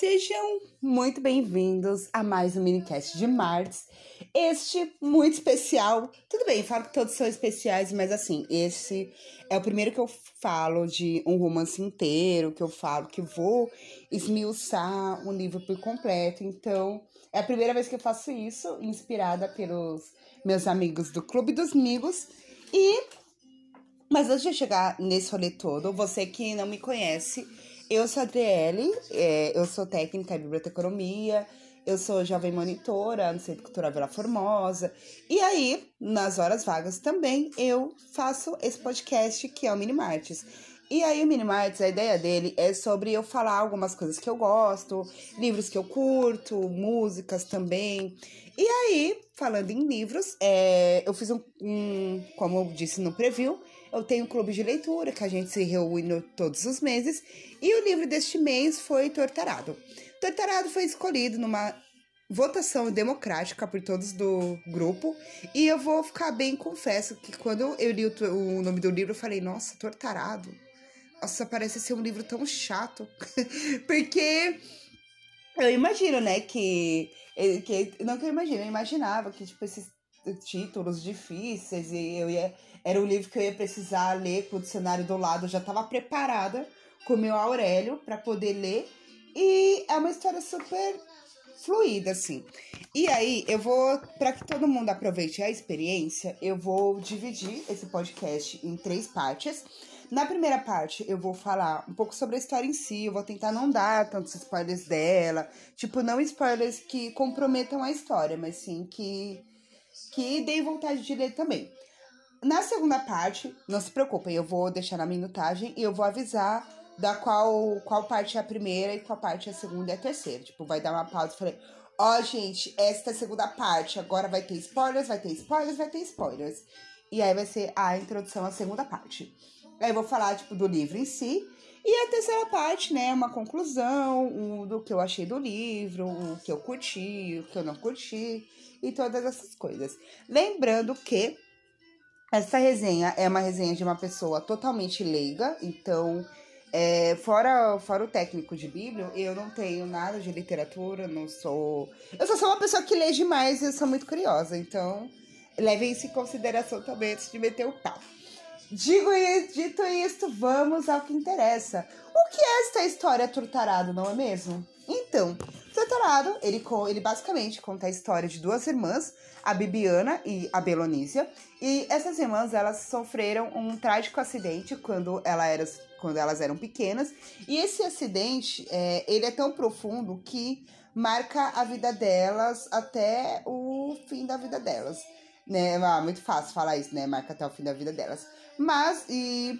Sejam muito bem-vindos a mais um minicast de Martes. Este muito especial. Tudo bem, falo que todos são especiais, mas assim, esse é o primeiro que eu falo de um romance inteiro, que eu falo que vou esmiuçar um livro por completo. Então, é a primeira vez que eu faço isso, inspirada pelos meus amigos do Clube dos Migos. E mas antes de chegar nesse rolê todo, você que não me conhece, eu sou a Adriele, é, eu sou técnica em biblioteconomia, eu sou jovem monitora no Centro Cultural Vila Formosa. E aí, nas horas vagas também, eu faço esse podcast que é o Minimartes. E aí, o Minimartes, a ideia dele é sobre eu falar algumas coisas que eu gosto, livros que eu curto, músicas também. E aí, falando em livros, é, eu fiz um, um, como eu disse no preview, eu tenho um clube de leitura que a gente se reúne todos os meses. E o livro deste mês foi Tortarado. Tortarado foi escolhido numa votação democrática por todos do grupo. E eu vou ficar bem, confesso, que quando eu li o, o nome do livro, eu falei, nossa, Tortarado. Nossa, parece ser um livro tão chato. Porque eu imagino, né, que, que. Não que eu imagino, eu imaginava que, tipo, esses títulos difíceis e eu ia era o livro que eu ia precisar ler com o dicionário do lado, eu já estava preparada com o meu Aurélio para poder ler. E é uma história super fluida, assim. E aí, eu vou, para que todo mundo aproveite a experiência, eu vou dividir esse podcast em três partes. Na primeira parte, eu vou falar um pouco sobre a história em si, eu vou tentar não dar tantos spoilers dela, tipo, não spoilers que comprometam a história, mas sim que, que deem vontade de ler também. Na segunda parte, não se preocupem, eu vou deixar na minutagem e eu vou avisar da qual, qual parte é a primeira e qual parte é a segunda e a terceira. Tipo, vai dar uma pausa e falei, ó, oh, gente, esta é a segunda parte, agora vai ter spoilers, vai ter spoilers, vai ter spoilers. E aí vai ser a introdução à segunda parte. Aí eu vou falar, tipo, do livro em si. E a terceira parte, né, uma conclusão um, do que eu achei do livro, o que eu curti, o que eu não curti e todas essas coisas. Lembrando que essa resenha é uma resenha de uma pessoa totalmente leiga, então, é, fora, fora o técnico de Bíblia, eu não tenho nada de literatura, não sou. Eu só sou uma pessoa que lê demais e eu sou muito curiosa, então levem isso em consideração também antes de meter o pau. Digo, dito isto, vamos ao que interessa. O que é esta história tortarado, não é mesmo? Então, Torturado, ele, ele basicamente conta a história de duas irmãs, a Bibiana e a Belonícia. E essas irmãs, elas sofreram um trágico acidente quando, ela era, quando elas eram pequenas. E esse acidente, é, ele é tão profundo que marca a vida delas até o fim da vida delas. Né? Ah, muito fácil falar isso, né? Marca até o fim da vida delas. Mas, e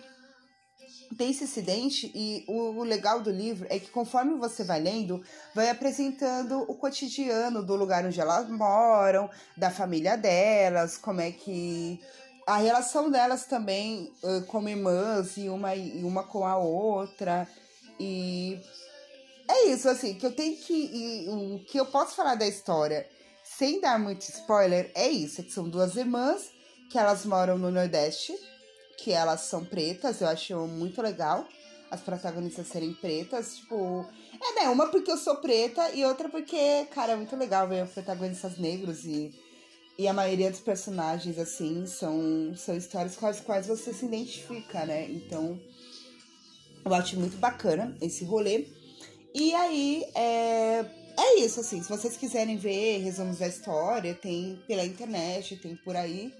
tem esse acidente e o, legal do livro é que conforme você vai lendo, vai apresentando o cotidiano do lugar onde elas moram, da família delas, como é que a relação delas também como irmãs e uma, e uma com a outra. E é isso assim que eu tenho que e, o que eu posso falar da história sem dar muito spoiler é isso, é que são duas irmãs que elas moram no Nordeste que elas são pretas, eu acho muito legal as protagonistas serem pretas, tipo. É, né? Uma porque eu sou preta e outra porque, cara, é muito legal ver protagonistas negros e. E a maioria dos personagens, assim, são, são histórias com as quais você se identifica, né? Então, eu acho muito bacana esse rolê. E aí, é, é isso, assim. Se vocês quiserem ver resumos da história, tem pela internet, tem por aí.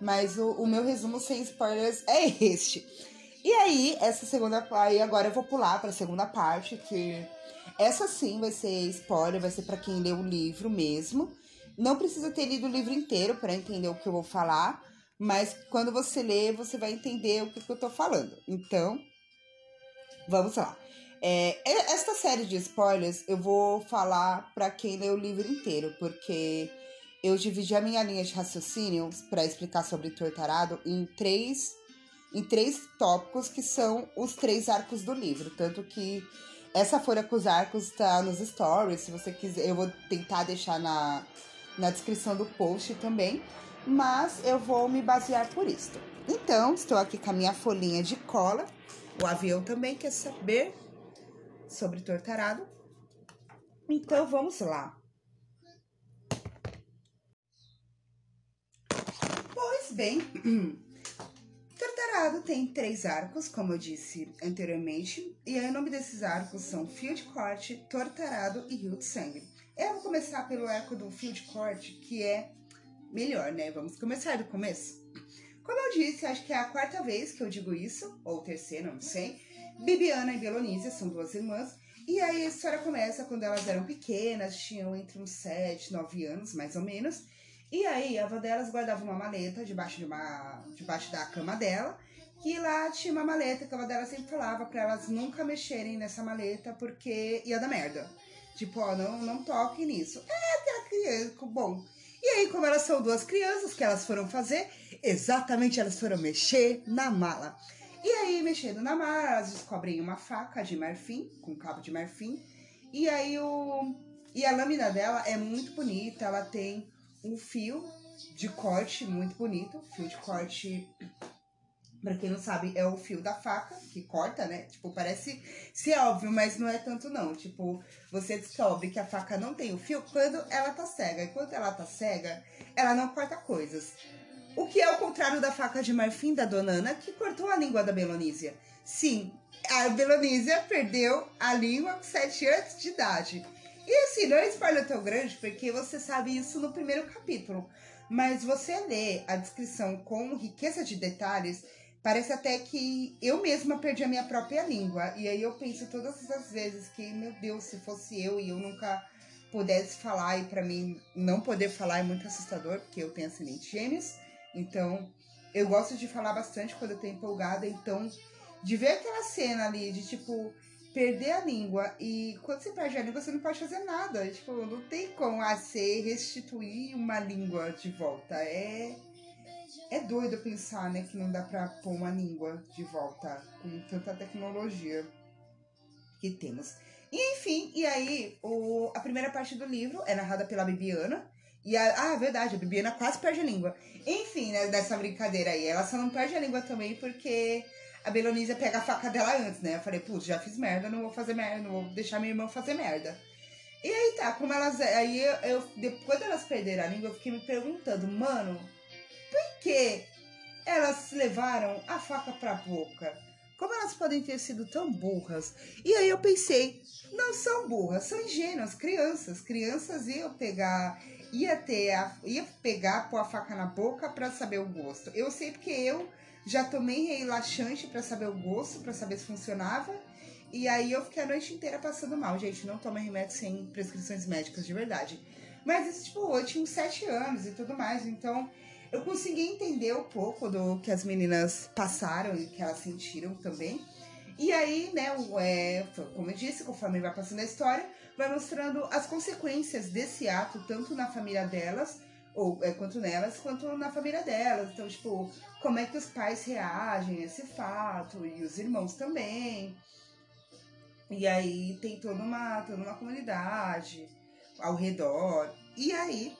Mas o, o meu resumo sem spoilers é este. E aí, essa segunda. Aí agora eu vou pular para a segunda parte, que essa sim vai ser spoiler, vai ser para quem lê o livro mesmo. Não precisa ter lido o livro inteiro para entender o que eu vou falar, mas quando você lê, você vai entender o que, que eu tô falando. Então, vamos lá. É, esta série de spoilers eu vou falar para quem lê o livro inteiro, porque eu dividi a minha linha de raciocínio para explicar sobre Tortarado em três, em três tópicos que são os três arcos do livro. Tanto que essa folha com os arcos está nos stories. Se você quiser, eu vou tentar deixar na, na descrição do post também. Mas eu vou me basear por isso. Então, estou aqui com a minha folhinha de cola. O avião também quer saber sobre Tortarado. Então vamos lá. Bem, Tortarado tem três arcos, como eu disse anteriormente, e aí o nome desses arcos são Fio de Corte, Tortarado e Rio de Sangue. Eu vou começar pelo arco do Fio de Corte, que é melhor, né? Vamos começar do começo. Como eu disse, acho que é a quarta vez que eu digo isso, ou terceira, não sei. Bibiana e Belonísia são duas irmãs, e aí a história começa quando elas eram pequenas, tinham entre uns 7, 9 anos, mais ou menos. E aí a avó delas guardava uma maleta debaixo, de uma, debaixo da cama dela. E lá tinha uma maleta que a avó dela sempre falava para elas nunca mexerem nessa maleta porque ia dar merda. Tipo, ó, não, não toque nisso. É, criança, bom. E aí, como elas são duas crianças, que elas foram fazer? Exatamente, elas foram mexer na mala. E aí, mexendo na mala, elas descobrem uma faca de marfim, com cabo de marfim. E aí, o... E a lâmina dela é muito bonita, ela tem um fio de corte muito bonito, fio de corte Pra quem não sabe, é o fio da faca que corta, né? Tipo, parece ser óbvio, mas não é tanto não. Tipo, você descobre que a faca não tem o fio quando ela tá cega. E quando ela tá cega, ela não corta coisas. O que é o contrário da faca de marfim da dona Ana, que cortou a língua da Belonísia. Sim, a Belonísia perdeu a língua com 7 anos de idade. E assim, não é spoiler tão grande, porque você sabe isso no primeiro capítulo. Mas você lê a descrição com riqueza de detalhes Parece até que eu mesma perdi a minha própria língua. E aí eu penso todas as vezes que, meu Deus, se fosse eu e eu nunca pudesse falar, e para mim não poder falar é muito assustador, porque eu tenho ascendente gêmeos. Então, eu gosto de falar bastante quando eu tô empolgada. Então, de ver aquela cena ali de tipo perder a língua e quando você perde a língua você não pode fazer nada. Tipo, não tem como a ser restituir uma língua de volta. É é doido pensar, né, que não dá pra pôr uma língua de volta com tanta tecnologia que temos. E enfim, e aí o, a primeira parte do livro é narrada pela Bibiana. E a, ah, verdade, a Bibiana quase perde a língua. Enfim, né, dessa brincadeira aí. Ela só não perde a língua também porque a Belonísia pega a faca dela antes, né? Eu falei, putz, já fiz merda, não vou fazer merda, não vou deixar minha irmã fazer merda. E aí tá, como elas. Aí eu, eu depois quando elas perderam a língua, eu fiquei me perguntando, mano, por que elas levaram a faca para a boca? Como elas podem ter sido tão burras? E aí eu pensei, não são burras, são ingênuas, crianças. Crianças iam pegar, ia ter, a, ia pegar, pôr a faca na boca para saber o gosto. Eu sei porque eu já tomei relaxante para saber o gosto, para saber se funcionava. E aí eu fiquei a noite inteira passando mal. Gente, não toma remédio sem prescrições médicas de verdade. Mas isso, tipo, eu tinha uns 7 anos e tudo mais. Então, eu consegui entender um pouco do que as meninas passaram e que elas sentiram também. E aí, né, é, como eu disse, conforme vai passando a história, vai mostrando as consequências desse ato, tanto na família delas, ou é, quanto nelas, quanto na família delas. Então, tipo, como é que os pais reagem a esse fato, e os irmãos também. E aí tem toda uma, toda uma comunidade ao redor. E aí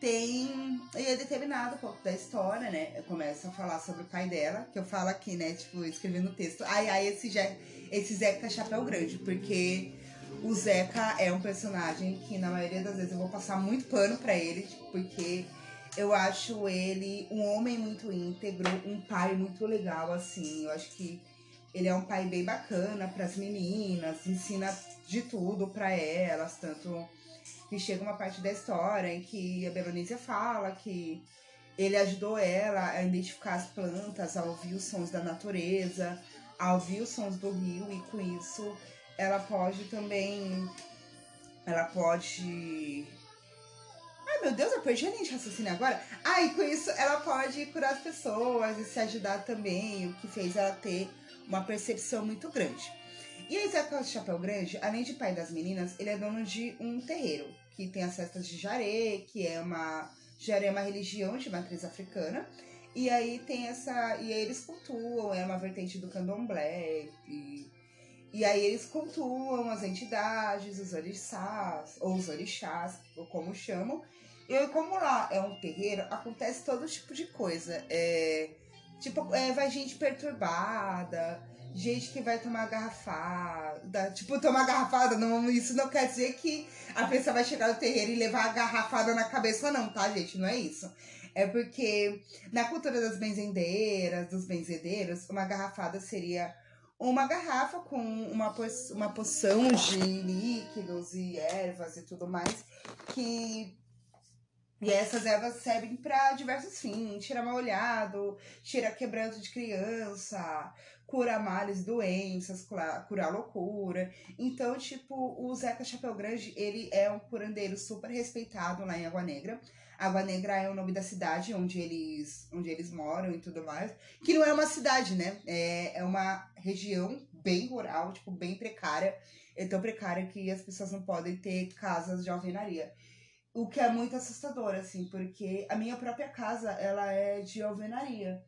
tem. E é determinado um pouco da história, né? Começa a falar sobre o pai dela, que eu falo aqui, né? Tipo, escrevendo no texto. Ai, ai, esse, Je esse Zeca Chapéu Grande, porque o Zeca é um personagem que na maioria das vezes eu vou passar muito pano para ele, porque eu acho ele um homem muito íntegro, um pai muito legal, assim. Eu acho que ele é um pai bem bacana para as meninas, ensina de tudo para elas, tanto que chega uma parte da história em que a Belonísia fala que ele ajudou ela a identificar as plantas, a ouvir os sons da natureza, a ouvir os sons do rio e com isso ela pode também ela pode Ai meu Deus, eu perdi a linha de raciocínio agora. Ah, com isso ela pode curar as pessoas e se ajudar também, o que fez ela ter uma percepção muito grande. E aí, Zé Carlos Chapéu Grande, além de pai das meninas, ele é dono de um terreiro, que tem as festas de Jaré, que é uma. Jaré é uma religião de matriz africana. E aí tem essa. E aí eles cultuam, é uma vertente do candomblé. E, e aí eles cultuam as entidades, os orixás, ou os orixás, ou como chamam. E como lá é um terreiro, acontece todo tipo de coisa. É, tipo, é, vai gente perturbada gente que vai tomar garrafada. Tipo, tomar garrafada, não, isso não quer dizer que a pessoa vai chegar no terreiro e levar a garrafada na cabeça, não, tá, gente? Não é isso. É porque na cultura das benzendeiras, dos benzedeiros, uma garrafada seria uma garrafa com uma, po uma poção de líquidos e ervas e tudo mais que e essas ervas servem para diversos fins, tirar mal olhado, tirar quebranto de criança, curar males, doenças, curar loucura. Então, tipo, o Zeca Chapéu Grande, ele é um curandeiro super respeitado lá em Água Negra. Água Negra é o nome da cidade onde eles, onde eles moram e tudo mais. Que não é uma cidade, né? É, é uma região bem rural, tipo, bem precária. É tão precária que as pessoas não podem ter casas de alvenaria. O que é muito assustador, assim, porque a minha própria casa, ela é de alvenaria.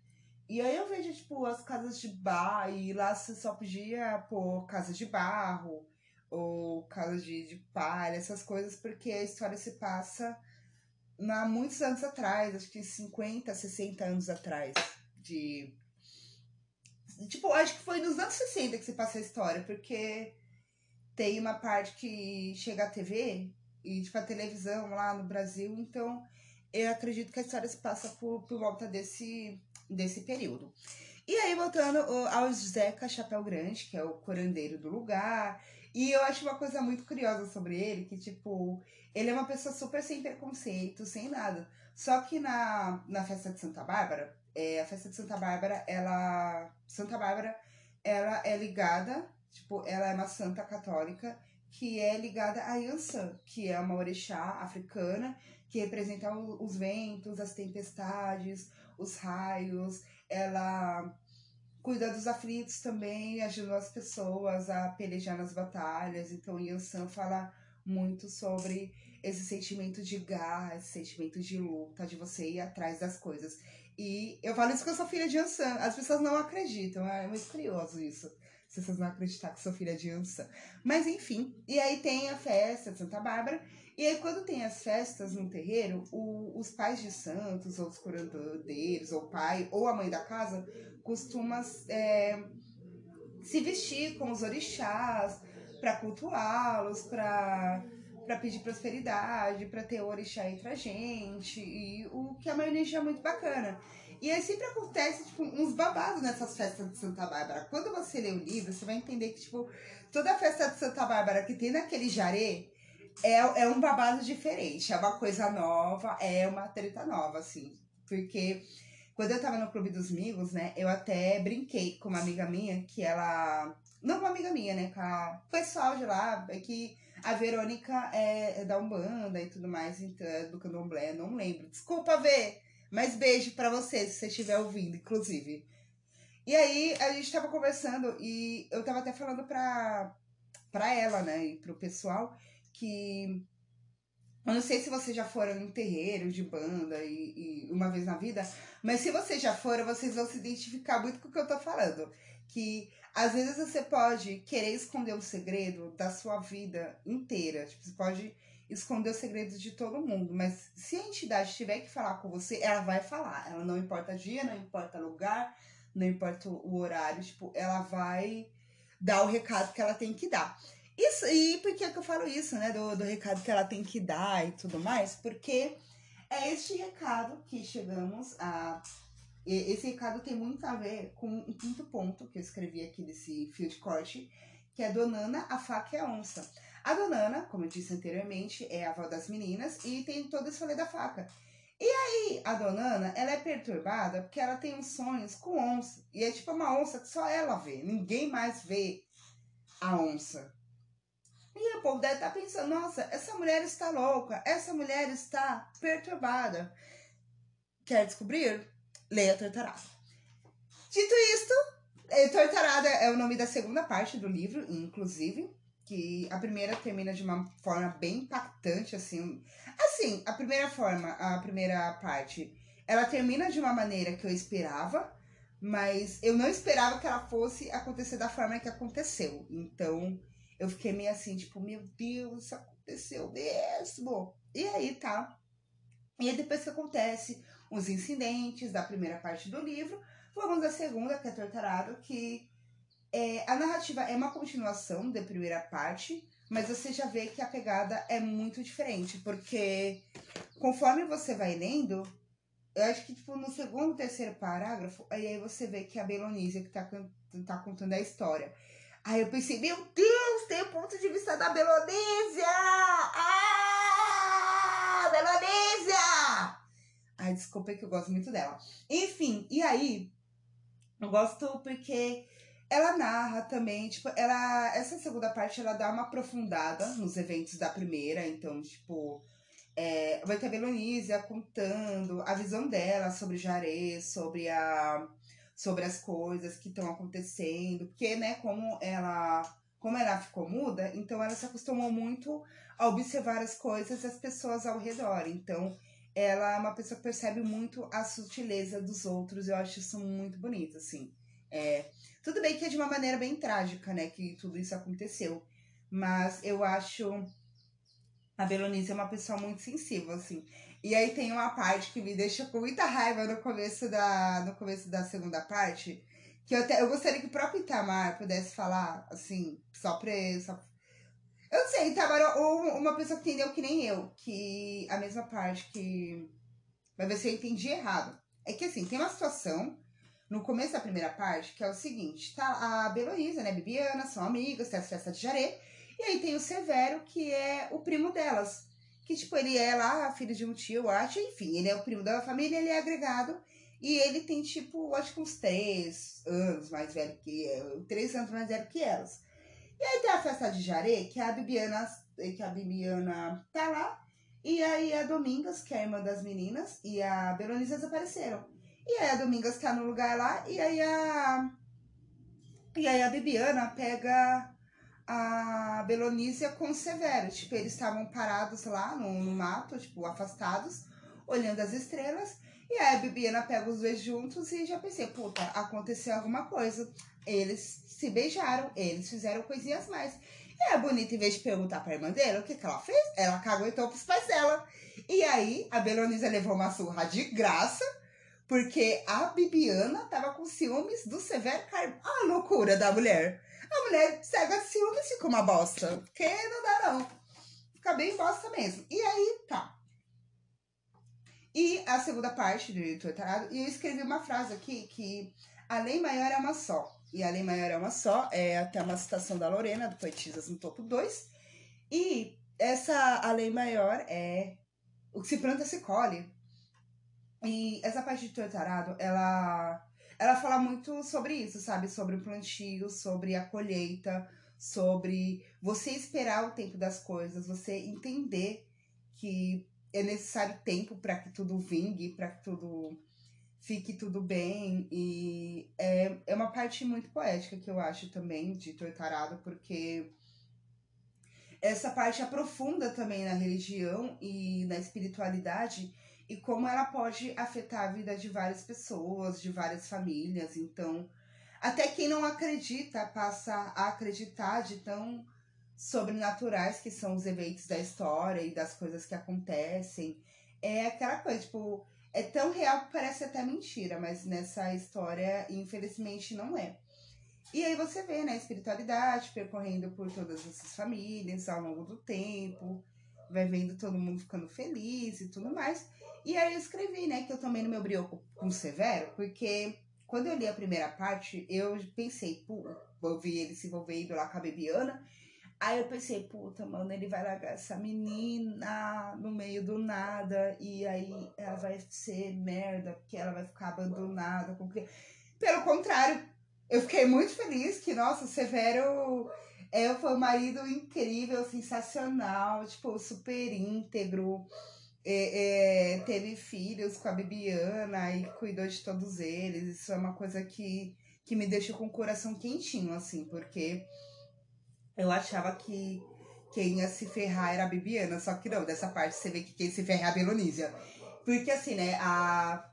E aí eu vejo, tipo, as casas de bar, e lá você só podia pôr casa de barro, ou casa de, de palha, essas coisas, porque a história se passa há muitos anos atrás, acho que 50, 60 anos atrás, de... Tipo, acho que foi nos anos 60 que se passa a história, porque tem uma parte que chega a TV e, tipo, a televisão lá no Brasil, então eu acredito que a história se passa por, por volta desse, desse período. E aí, voltando ao Zeca Chapéu Grande, que é o curandeiro do lugar, e eu acho uma coisa muito curiosa sobre ele, que, tipo, ele é uma pessoa super sem preconceito, sem nada. Só que na, na festa de Santa Bárbara, é, a festa de Santa Bárbara, ela. Santa Bárbara, ela é ligada, tipo, ela é uma santa católica que é ligada a Yansan, que é uma orixá africana que representa os ventos, as tempestades, os raios. Ela cuida dos aflitos também, ajuda as pessoas a pelejar nas batalhas. Então, Yansan fala muito sobre esse sentimento de garra, esse sentimento de luta, de você ir atrás das coisas. E eu falo isso porque eu sou filha de Ansan. As pessoas não acreditam, é muito curioso isso. Se vocês não acreditar que sou filha de Ansan. Mas enfim, e aí tem a festa de Santa Bárbara. E aí, quando tem as festas no terreiro, o, os pais de santos, ou os curandeiros, ou o pai, ou a mãe da casa, costuma é, se vestir com os orixás para cultuá-los, para para pedir prosperidade, para ter orixá entre a gente, e o que é uma energia muito bacana. E aí sempre acontece, tipo, uns babados nessas festas de Santa Bárbara. Quando você lê o livro, você vai entender que, tipo, toda a festa de Santa Bárbara que tem naquele jaré é, é um babado diferente, é uma coisa nova, é uma treta nova, assim. Porque quando eu tava no Clube dos Amigos, né, eu até brinquei com uma amiga minha que ela. Não uma amiga minha, né, com a pessoal de lá, é que a Verônica é, é da Umbanda e tudo mais, então, do Candomblé, não lembro. Desculpa, ver, mas beijo para você, se você estiver ouvindo, inclusive. E aí, a gente tava conversando e eu tava até falando pra, pra ela, né, e pro pessoal, que eu não sei se vocês já foram em terreiro de banda e, e, uma vez na vida, mas se vocês já foram, vocês vão se identificar muito com o que eu tô falando. Que às vezes você pode querer esconder o segredo da sua vida inteira. Tipo, você pode esconder os segredos de todo mundo. Mas se a entidade tiver que falar com você, ela vai falar. Ela não importa dia, não importa lugar, não importa o horário. Tipo, ela vai dar o recado que ela tem que dar. Isso, e por que, que eu falo isso, né? Do, do recado que ela tem que dar e tudo mais? Porque é este recado que chegamos a esse recado tem muito a ver com um quinto ponto que eu escrevi aqui desse fio de corte, que é Donana, a faca e a onça. A Donana, como eu disse anteriormente, é a avó das meninas e tem todo esse rolê da faca. E aí, a Donana, ela é perturbada porque ela tem uns sonhos com onça. E é tipo uma onça que só ela vê, ninguém mais vê a onça. E o povo deve estar pensando, nossa, essa mulher está louca, essa mulher está perturbada. Quer descobrir? Leia Tortarada. Dito isto, é, Tortarada é o nome da segunda parte do livro, inclusive. Que a primeira termina de uma forma bem impactante, assim. Assim, a primeira forma, a primeira parte, ela termina de uma maneira que eu esperava, mas eu não esperava que ela fosse acontecer da forma que aconteceu. Então, eu fiquei meio assim, tipo, meu Deus, isso aconteceu mesmo. E aí tá. E aí depois que acontece, os incidentes da primeira parte do livro. Vamos à segunda, que é Tortarado, que É, a narrativa é uma continuação da primeira parte, mas você já vê que a pegada é muito diferente, porque conforme você vai lendo, eu acho que tipo, no segundo, terceiro parágrafo, aí, você vê que é a Belonísia que tá, tá contando a história. Aí eu pensei, meu Deus, tem o ponto de vista da Belonísia! Ah! Belonísia! Ai, desculpa é que eu gosto muito dela. Enfim, e aí, eu gosto porque ela narra também, tipo, ela. Essa segunda parte ela dá uma aprofundada nos eventos da primeira, então, tipo. É, vai ter a Belonísia contando a visão dela sobre Jaré, sobre a sobre as coisas que estão acontecendo, porque, né, como ela como ela ficou muda, então ela se acostumou muito a observar as coisas e as pessoas ao redor. Então, ela é uma pessoa que percebe muito a sutileza dos outros. Eu acho isso muito bonito, assim. É, tudo bem que é de uma maneira bem trágica, né, que tudo isso aconteceu. Mas eu acho a Belonice é uma pessoa muito sensível, assim. E aí tem uma parte que me deixa com muita raiva no começo da, no começo da segunda parte. Que eu, até, eu gostaria que o próprio Itamar pudesse falar, assim, só pra. Só... Eu não sei, Itamar, ou uma pessoa que entendeu que nem eu, que a mesma parte que. Vai ver se eu entendi errado. É que assim, tem uma situação no começo da primeira parte que é o seguinte: tá a Beloísa, né, Bibiana, são amigas, tem a festa de Jaré. E aí tem o Severo, que é o primo delas. Que, tipo, ele é lá, filho de um tio, eu acho. Enfim, ele é o primo da família, ele é agregado. E ele tem, tipo, acho que uns três anos mais velho que três anos mais velho que elas. E aí tem a festa de Jaré, que a Bibiana, que a Bibiana tá lá. E aí a Domingas, que é a irmã das meninas, e a Belonisa desapareceram. E aí a Domingas tá no lugar lá, e aí a. E aí a Bibiana pega a Belonísia com Severo. Tipo, eles estavam parados lá no, no mato, tipo, afastados, olhando as estrelas. E aí a Bibiana pega os dois juntos e já pensei, puta, aconteceu alguma coisa. Eles se beijaram, eles fizeram coisinhas mais. E a Bonita, em vez de perguntar pra irmã dela o que, que ela fez, ela cagou então pros pais dela. E aí a Belonísia levou uma surra de graça, porque a Bibiana tava com ciúmes do Severo Carmo. A loucura da mulher. A mulher cega de ciúmes fica uma bosta. Porque não dá, não. Fica bem bosta mesmo. E aí, tá. E a segunda parte do Tarado, e eu escrevi uma frase aqui que a lei maior é uma só. E a lei maior é uma só, é até uma citação da Lorena, do Poetisas no topo 2. E essa a lei maior é o que se planta se colhe. E essa parte de Tortarado, ela ela fala muito sobre isso, sabe? Sobre o plantio, sobre a colheita, sobre você esperar o tempo das coisas, você entender que é necessário tempo para que tudo vingue, para que tudo fique tudo bem. E é, é uma parte muito poética que eu acho também de Tortarado, porque essa parte aprofunda também na religião e na espiritualidade e como ela pode afetar a vida de várias pessoas, de várias famílias. Então, até quem não acredita passa a acreditar de tão sobrenaturais que são os eventos da história e das coisas que acontecem. É aquela coisa, tipo, é tão real que parece até mentira, mas nessa história, infelizmente, não é. E aí você vê, né, a espiritualidade percorrendo por todas essas famílias ao longo do tempo, vai vendo todo mundo ficando feliz e tudo mais. E aí eu escrevi, né, que eu tomei no meu brioco com Severo, porque quando eu li a primeira parte, eu pensei, pô, vou ver ele se envolvendo lá com a Bebiana. Aí eu pensei, puta, mano, ele vai largar essa menina no meio do nada e aí ela vai ser merda, porque ela vai ficar abandonada com Pelo contrário, eu fiquei muito feliz que, nossa, Severo é, foi um marido incrível, sensacional, tipo, super íntegro é, é, teve filhos com a Bibiana e cuidou de todos eles. Isso é uma coisa que, que me deixa com o coração quentinho, assim, porque eu achava que quem ia se ferrar era a Bibiana, só que não, dessa parte você vê que quem se ferra é a Belonísia. Porque assim, né, a.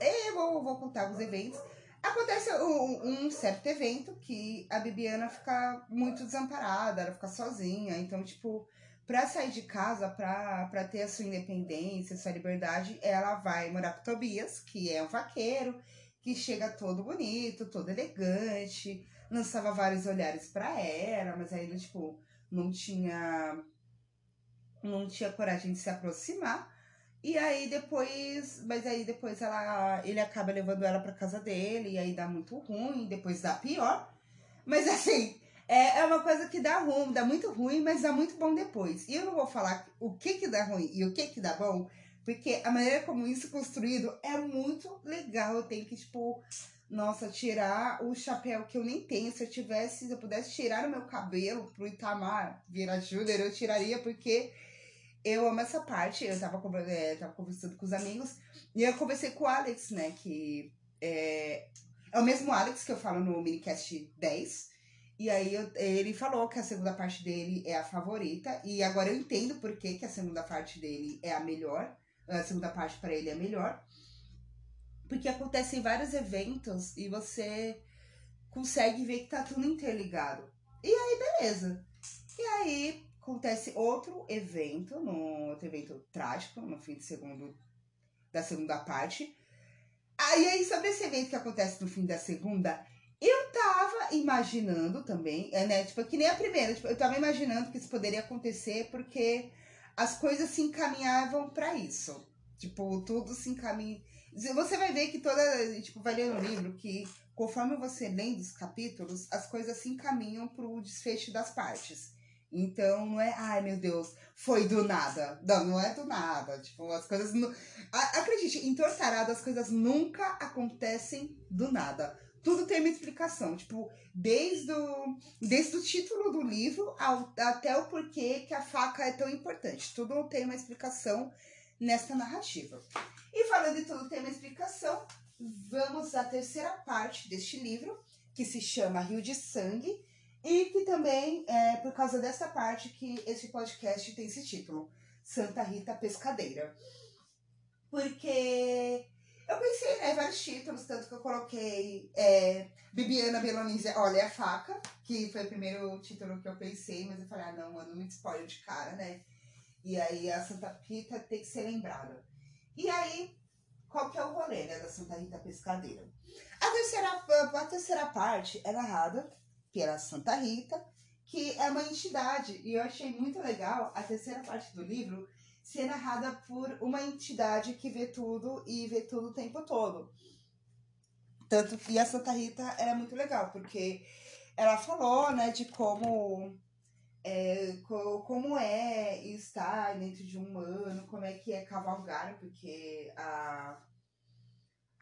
Eu vou, vou contar os eventos. Acontece um, um, certo evento que a Bibiana fica muito desamparada, ela fica sozinha, então, tipo, para sair de casa, para ter a sua independência, sua liberdade, ela vai morar com Tobias, que é um vaqueiro, que chega todo bonito, todo elegante, lançava vários olhares para ela, mas aí tipo, não tinha. Não tinha coragem de se aproximar. E aí depois, mas aí depois ela, ele acaba levando ela pra casa dele, e aí dá muito ruim, depois dá pior. Mas assim, é, é uma coisa que dá ruim, dá muito ruim, mas dá muito bom depois. E eu não vou falar o que que dá ruim e o que que dá bom, porque a maneira como isso é construído é muito legal. Eu tenho que, tipo, nossa, tirar o chapéu que eu nem tenho. Se eu tivesse, se eu pudesse tirar o meu cabelo pro Itamar virar Júnior, eu tiraria, porque eu amo essa parte. Eu tava, é, tava conversando com os amigos e eu conversei com o Alex, né? Que é, é o mesmo Alex que eu falo no minicast 10. E aí eu, ele falou que a segunda parte dele é a favorita. E agora eu entendo por que, que a segunda parte dele é a melhor. A segunda parte para ele é a melhor. Porque acontecem vários eventos e você consegue ver que tá tudo interligado. E aí, beleza. E aí, acontece outro evento, no outro evento trágico, no fim de segundo, da segunda parte. Aí, aí, sobre esse evento que acontece no fim da segunda, eu tava imaginando também, é, né? Tipo, que nem a primeira, tipo, eu tava imaginando que isso poderia acontecer porque as coisas se encaminhavam para isso. Tipo, tudo se encaminha. Você vai ver que toda. Tipo, vai ler no livro que conforme você lendo os capítulos, as coisas se encaminham pro desfecho das partes. Então não é, ai meu Deus, foi do nada. Não, não é do nada. Tipo, as coisas. Acredite, em Tortarado as coisas nunca acontecem do nada. Tudo tem uma explicação. Tipo, desde o, desde o título do livro ao, até o porquê que a faca é tão importante. Tudo tem uma explicação nessa narrativa. E falando de tudo tem uma explicação, vamos à terceira parte deste livro, que se chama Rio de Sangue e que também é por causa dessa parte que esse podcast tem esse título, Santa Rita Pescadeira. Porque eu pensei né, vários títulos, tanto que eu coloquei é, Bibiana Belonise, Olha a Faca, que foi o primeiro título que eu pensei, mas eu falei, ah não, mano, muito spoiler de cara, né? E aí a Santa Rita tem que ser lembrada. E aí, qual que é o rolê né, da Santa Rita Pescadeira? A terceira, a terceira parte é narrada pela Santa Rita, que é uma entidade. E eu achei muito legal a terceira parte do livro ser narrada por uma entidade que vê tudo e vê tudo o tempo todo. Tanto que a Santa Rita era muito legal, porque ela falou, né, de como é, como é estar dentro de um ano, como é que é cavalgar, porque a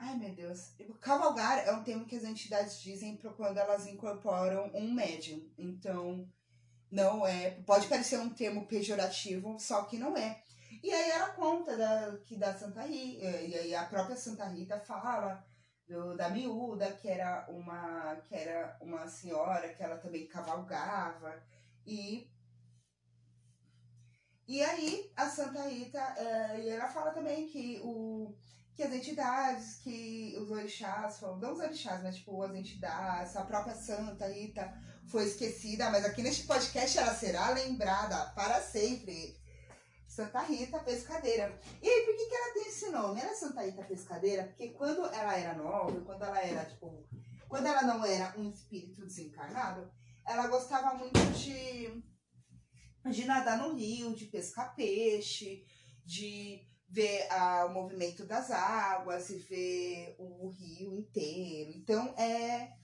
Ai, meu Deus. Cavalgar é um termo que as entidades dizem para quando elas incorporam um médium. Então, não é. Pode parecer um termo pejorativo, só que não é. E aí ela conta da, que da Santa Rita, e aí a própria Santa Rita fala do, da miúda, que era uma que era uma senhora que ela também cavalgava. E e aí a Santa Rita, é, e ela fala também que o que as entidades, que os orixás, não os orixás, mas tipo as entidades, a própria Santa Rita foi esquecida, mas aqui neste podcast ela será lembrada para sempre. Santa Rita Pescadeira. E aí, por que, que ela tem esse nome? Ela é Santa Rita Pescadeira porque quando ela era nova, quando ela era, tipo, quando ela não era um espírito desencarnado, ela gostava muito de, de nadar no rio, de pescar peixe, de ver ah, o movimento das águas e ver o rio inteiro. Então, é.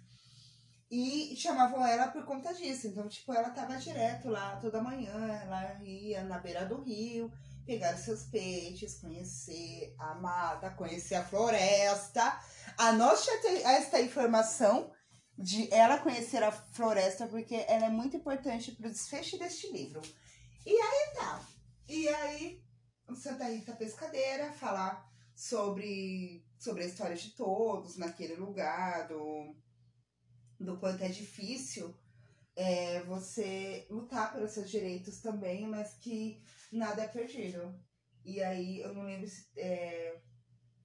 E chamavam ela por conta disso. Então, tipo, ela tava direto lá toda manhã, ela ia na beira do rio, pegar seus peixes, conhecer a mata, conhecer a floresta. Anote esta informação de ela conhecer a floresta, porque ela é muito importante para o desfecho deste livro. E aí tá. E aí Santa Rita Pescadeira, falar sobre, sobre a história de todos naquele lugar, do, do quanto é difícil é, você lutar pelos seus direitos também, mas que nada é perdido. E aí eu não lembro se. É,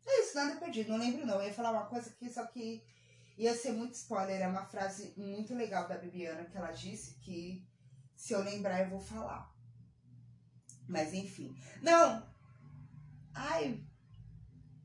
é isso, nada é perdido, não lembro não. Eu ia falar uma coisa aqui, só que ia ser muito spoiler. É uma frase muito legal da Bibiana que ela disse que se eu lembrar eu vou falar. Mas enfim. Não! Ai!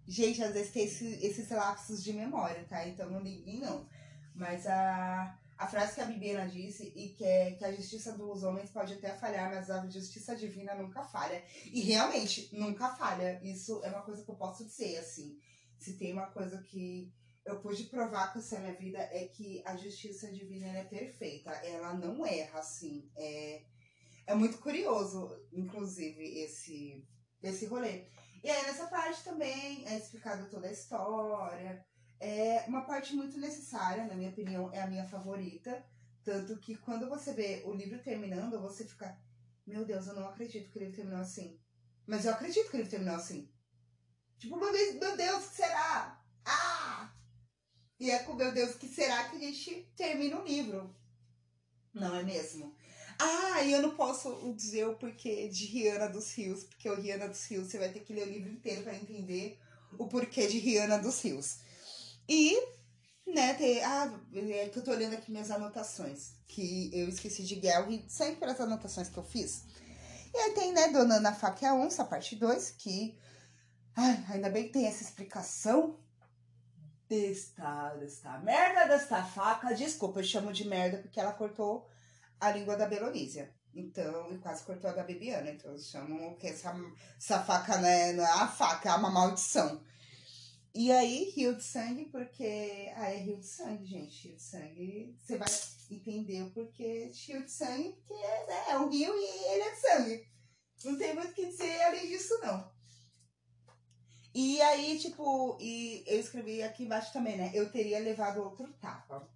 Gente, às vezes tem esse, esses lapsos de memória, tá? Então não liguem, não. Mas a, a frase que a Bibiana disse e que é que a justiça dos homens pode até falhar, mas a justiça divina nunca falha. E realmente, nunca falha. Isso é uma coisa que eu posso dizer, assim. Se tem uma coisa que eu pude provar com essa minha vida é que a justiça divina é perfeita. Ela não erra, assim. É, é muito curioso, inclusive, esse, esse rolê. E aí, nessa parte também é explicado toda a história é uma parte muito necessária, na minha opinião, é a minha favorita. Tanto que quando você vê o livro terminando, você fica, meu Deus, eu não acredito que o livro terminou assim. Mas eu acredito que o livro terminou assim. Tipo, meu Deus, meu Deus, que será? Ah! E é com meu Deus, que será que a gente termina o livro? Não é mesmo? Ah, e eu não posso dizer o porquê de Rihanna dos Rios, porque o Rihanna dos Rios você vai ter que ler o livro inteiro para entender o porquê de Rihanna dos Rios. E, né, ter, ah, é que eu tô olhando aqui minhas anotações, que eu esqueci de Gelry, sempre pelas anotações que eu fiz. E aí tem, né, Dona Ana Faca e a Onça, parte 2, que, ai, ainda bem que tem essa explicação desta, desta merda desta faca. Desculpa, eu chamo de merda porque ela cortou a língua da Belonísia. Então, e quase cortou a da Bibiana. Então, eu chamo que essa, essa faca né, não é a faca, é uma maldição. E aí, rio de sangue, porque. Ah, é rio de sangue, gente. Rio de sangue. Você vai entender o porquê rio de sangue, porque né, é um rio e ele é de sangue. Não tem muito o que dizer além disso, não. E aí, tipo, e eu escrevi aqui embaixo também, né? Eu teria levado outro tapa.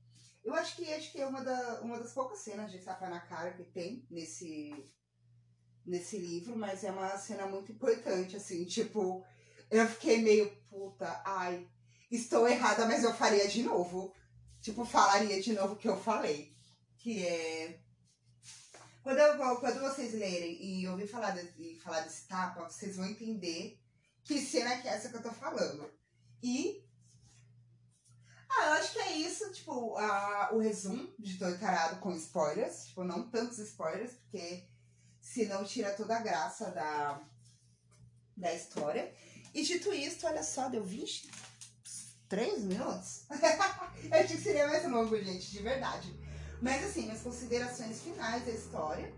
Eu acho que acho que é uma, da, uma das poucas cenas de tapa na cara que tem nesse, nesse livro, mas é uma cena muito importante, assim, tipo eu fiquei meio puta, ai, estou errada, mas eu faria de novo. Tipo, falaria de novo o que eu falei. Que é. Quando, eu, quando vocês lerem e ouvir falar, de, falar desse tapa, vocês vão entender que cena que é essa que eu tô falando. E. Ah, eu acho que é isso, tipo, a, o resumo de Tortarado com spoilers. Tipo, não tantos spoilers, porque senão tira toda a graça da, da história. E dito isso, olha só, deu 23 minutos. eu achei que seria mais longo, gente, de verdade. Mas assim, minhas considerações finais da história.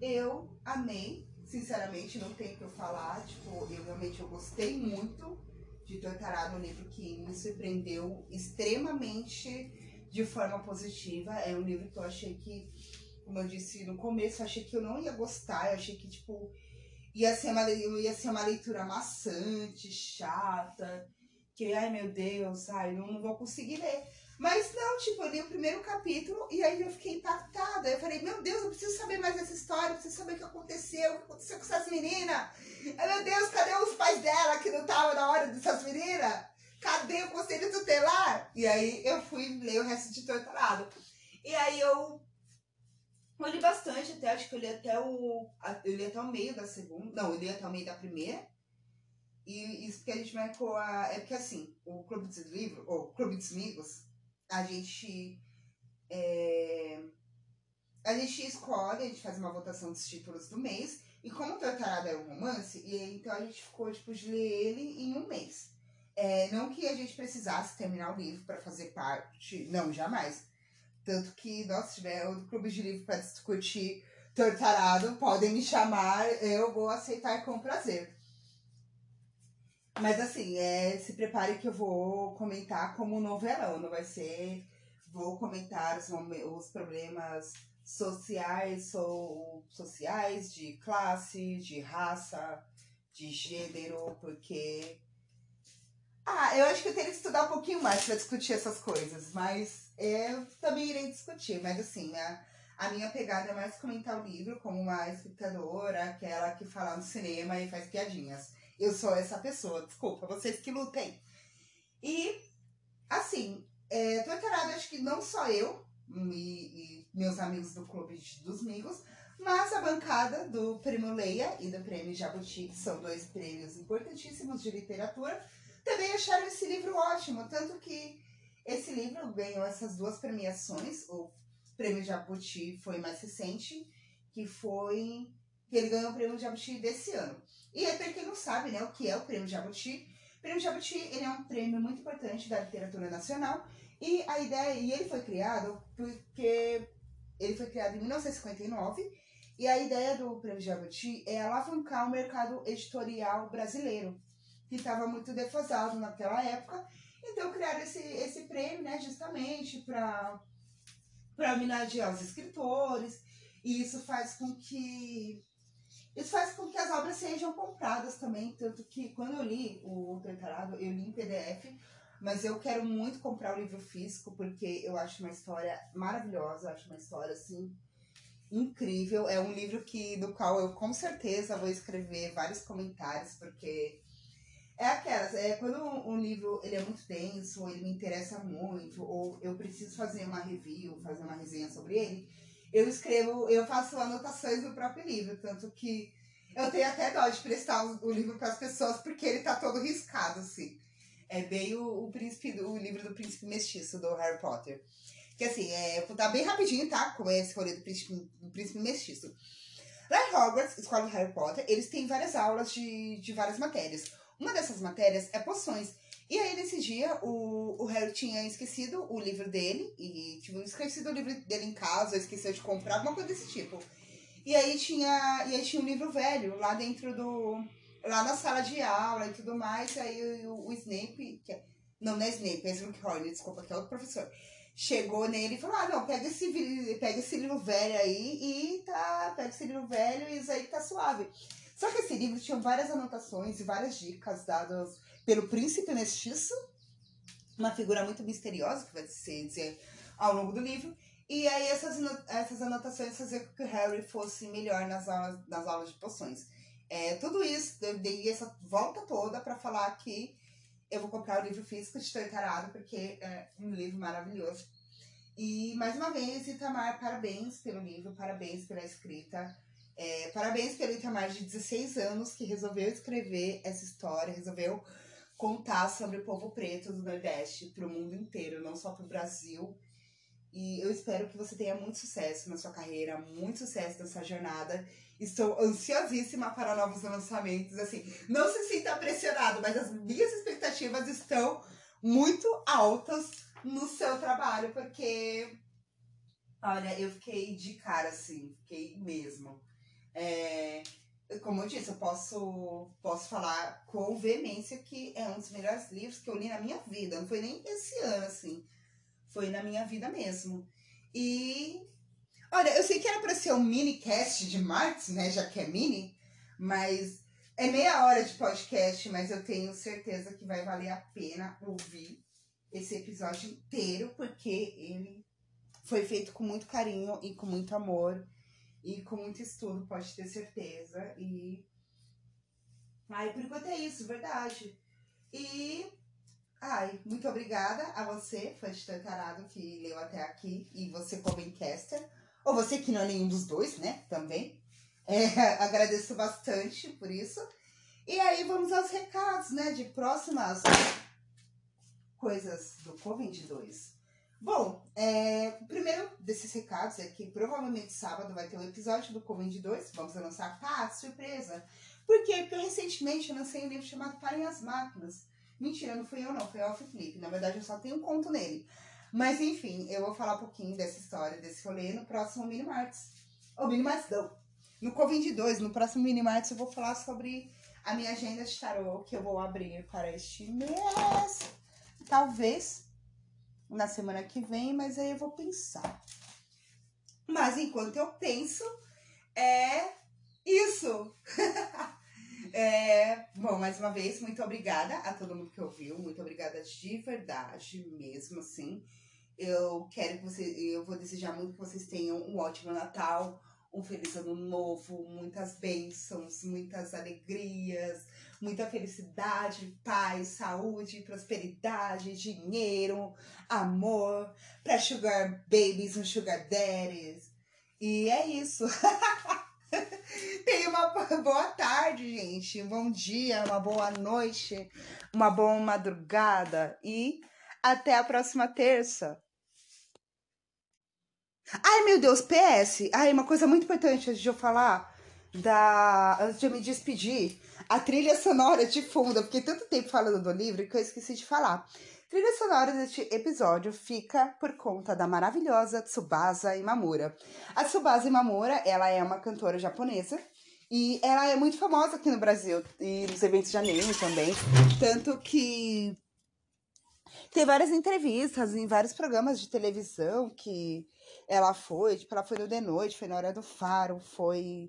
Eu amei, sinceramente, não tem o que eu falar. Tipo, eu realmente eu gostei muito de Tortarado, um livro que me surpreendeu extremamente de forma positiva. É um livro que eu achei que, como eu disse no começo, eu achei que eu não ia gostar. Eu achei que, tipo, ia ser uma, ia ser uma leitura maçante, chata, que, ai meu Deus, ai, não, vou conseguir ler. Mas não, tipo, eu li o primeiro capítulo e aí eu fiquei impactada. Eu falei, meu Deus, eu preciso saber mais dessa história, eu preciso saber o que aconteceu, o que aconteceu com essas meninas. Meu Deus, cadê os pais dela que não estavam na hora dessas meninas? Cadê o conselho tutelar? E aí eu fui ler o resto de Torturado. E aí eu eu li bastante até, acho que eu li até o. Eu li até o meio da segunda. Não, eu li até o meio da primeira. E isso que a gente marcou a. É porque assim, o Clube dos Livros, ou Clube dos Amigos, a gente. É, a gente escolhe, a gente faz uma votação dos títulos do mês. E como o Tortarado é um romance, e então a gente ficou tipo, de ler ele em um mês. É, não que a gente precisasse terminar o livro para fazer parte. Não, jamais. Tanto que, nossa, se tiver o clube de livro para discutir tortarado, podem me chamar, eu vou aceitar com prazer. Mas assim, é, se prepare que eu vou comentar como novelão, não vai ser. Vou comentar os, os problemas sociais ou sociais, de classe, de raça, de gênero, porque. Ah, eu acho que eu teria que estudar um pouquinho mais para discutir essas coisas, mas eu também irei discutir, mas assim, a, a minha pegada é mais comentar o livro como uma espectadora, aquela que fala no cinema e faz piadinhas. Eu sou essa pessoa, desculpa, vocês que lutem. E, assim, é, tô encarada, acho que não só eu e, e, meus amigos do Clube dos Amigos, mas a bancada do Prêmio Leia e do Prêmio Jabuti, que são dois prêmios importantíssimos de literatura, também acharam esse livro ótimo, tanto que esse livro ganhou essas duas premiações. O prêmio Jabuti foi mais recente, que foi. que ele ganhou o prêmio Jabuti desse ano. E aí, para quem não sabe, né, o que é o prêmio Jabuti, o prêmio Jabuti ele é um prêmio muito importante da literatura nacional E a ideia, e ele foi criado porque ele foi criado em 1959 e a ideia do Prêmio Jabuti é alavancar o mercado editorial brasileiro, que estava muito defasado naquela época. Então criaram esse, esse prêmio, né, justamente para homenagear os escritores, e isso faz com que isso faz com que as obras sejam compradas também, tanto que quando eu li o Tortarado, eu li em PDF, mas eu quero muito comprar o livro físico, porque eu acho uma história maravilhosa, acho uma história, assim, incrível. É um livro que do qual eu com certeza vou escrever vários comentários, porque é aquelas, é quando um livro ele é muito denso, ou ele me interessa muito, ou eu preciso fazer uma review, fazer uma resenha sobre ele, eu escrevo, eu faço anotações do próprio livro, tanto que eu tenho até dó de prestar o livro para as pessoas porque ele tá todo riscado assim. É bem o, o príncipe, o livro do príncipe mestiço do Harry Potter. Que assim, é, vou dar bem rapidinho, tá? Como é esse rolê do príncipe, do príncipe mestiço. Lá em Hogwarts, escola do Harry Potter, eles têm várias aulas de, de várias matérias. Uma dessas matérias é poções. E aí, nesse dia, o, o Harry tinha esquecido o livro dele, e tipo, esquecido o livro dele em casa, esqueceu de comprar, alguma coisa desse tipo. E aí tinha, e aí tinha um livro velho lá dentro do. lá na sala de aula e tudo mais. Aí o, o Snape, que é, não, não é Snape, é Slughorn, desculpa, que é outro professor chegou nele e falou: Ah, não, pega esse, pega esse livro velho aí e tá. Pega esse livro velho e isso aí tá suave. Só que esse livro tinha várias anotações e várias dicas dadas pelo príncipe mestiço, uma figura muito misteriosa, que vai ser dizer ao longo do livro. E aí essas, essas anotações faziam com que o Harry fosse melhor nas aulas, nas aulas de poções. É, tudo isso, eu dei essa volta toda para falar que eu vou comprar o livro físico de Tortarado, porque é um livro maravilhoso. E, mais uma vez, Itamar, parabéns pelo livro, parabéns pela escrita. É, parabéns pelo Itamar de 16 anos, que resolveu escrever essa história, resolveu contar sobre o povo preto do Nordeste para o mundo inteiro, não só para o Brasil. E eu espero que você tenha muito sucesso na sua carreira, muito sucesso nessa jornada. Estou ansiosíssima para novos lançamentos. Assim, não se sinta pressionado, mas as minhas expectativas estão muito altas no seu trabalho, porque olha, eu fiquei de cara, assim, fiquei mesmo. É, como eu disse, eu posso, posso falar com veemência que é um dos melhores livros que eu li na minha vida. Não foi nem esse ano, assim. Foi na minha vida mesmo. E Olha, eu sei que era para ser um mini cast de Marx, né? Já que é mini, mas é meia hora de podcast, mas eu tenho certeza que vai valer a pena ouvir esse episódio inteiro, porque ele foi feito com muito carinho e com muito amor e com muito estudo, pode ter certeza. E. Ai, por enquanto é isso, verdade. E. Ai, muito obrigada a você, fã de Tantarado, que leu até aqui, e você, como encaster. Ou você que não é nenhum dos dois, né? Também. É, agradeço bastante por isso. E aí vamos aos recados, né? De próximas coisas do Covid-2. Bom, é, desses recados é que provavelmente sábado vai ter um episódio do Covid-2. Vamos lançar, pá, surpresa. Por quê? Porque recentemente eu lancei um livro chamado Parem as Máquinas. Mentira, não fui eu não, foi o Alf Felipe. Na verdade, eu só tenho um conto nele. Mas enfim, eu vou falar um pouquinho dessa história, desse rolê no próximo Mini Marts. Ou Mini Marts não. No Covid 2, no próximo Mini Marts, eu vou falar sobre a minha agenda de tarô que eu vou abrir para este mês. Talvez na semana que vem, mas aí eu vou pensar. Mas enquanto eu penso, é isso. é, bom, mais uma vez, muito obrigada a todo mundo que ouviu. Muito obrigada de verdade mesmo, assim. Eu quero que você, eu vou desejar muito que vocês tenham um ótimo Natal, um feliz ano novo, muitas bênçãos, muitas alegrias, muita felicidade, paz, saúde, prosperidade, dinheiro, amor, para sugar babies e sugar daddies. E é isso. Tenha uma boa tarde, gente. Um bom dia, uma boa noite, uma boa madrugada e até a próxima terça. Ai, meu Deus, PS. Ai, uma coisa muito importante antes de eu falar, da... antes de eu me despedir. A trilha sonora de fundo. Eu fiquei tanto tempo falando do livro que eu esqueci de falar. A trilha sonora deste episódio fica por conta da maravilhosa Tsubasa Imamura. A Tsubasa Imamura, ela é uma cantora japonesa e ela é muito famosa aqui no Brasil e nos eventos de anime também. Tanto que tem várias entrevistas em vários programas de televisão que ela foi, tipo, ela foi no The Noite, foi na Hora do Faro, foi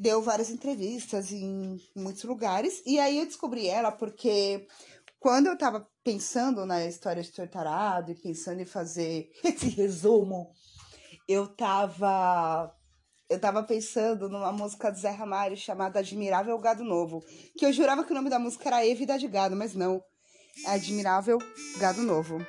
deu várias entrevistas em muitos lugares. E aí eu descobri ela porque quando eu tava pensando na história de Tortarado e pensando em fazer esse resumo, eu tava eu tava pensando numa música do Zé Ramalho chamada Admirável Gado Novo, que eu jurava que o nome da música era E Vida de Gado, mas não. É Admirável Gado Novo.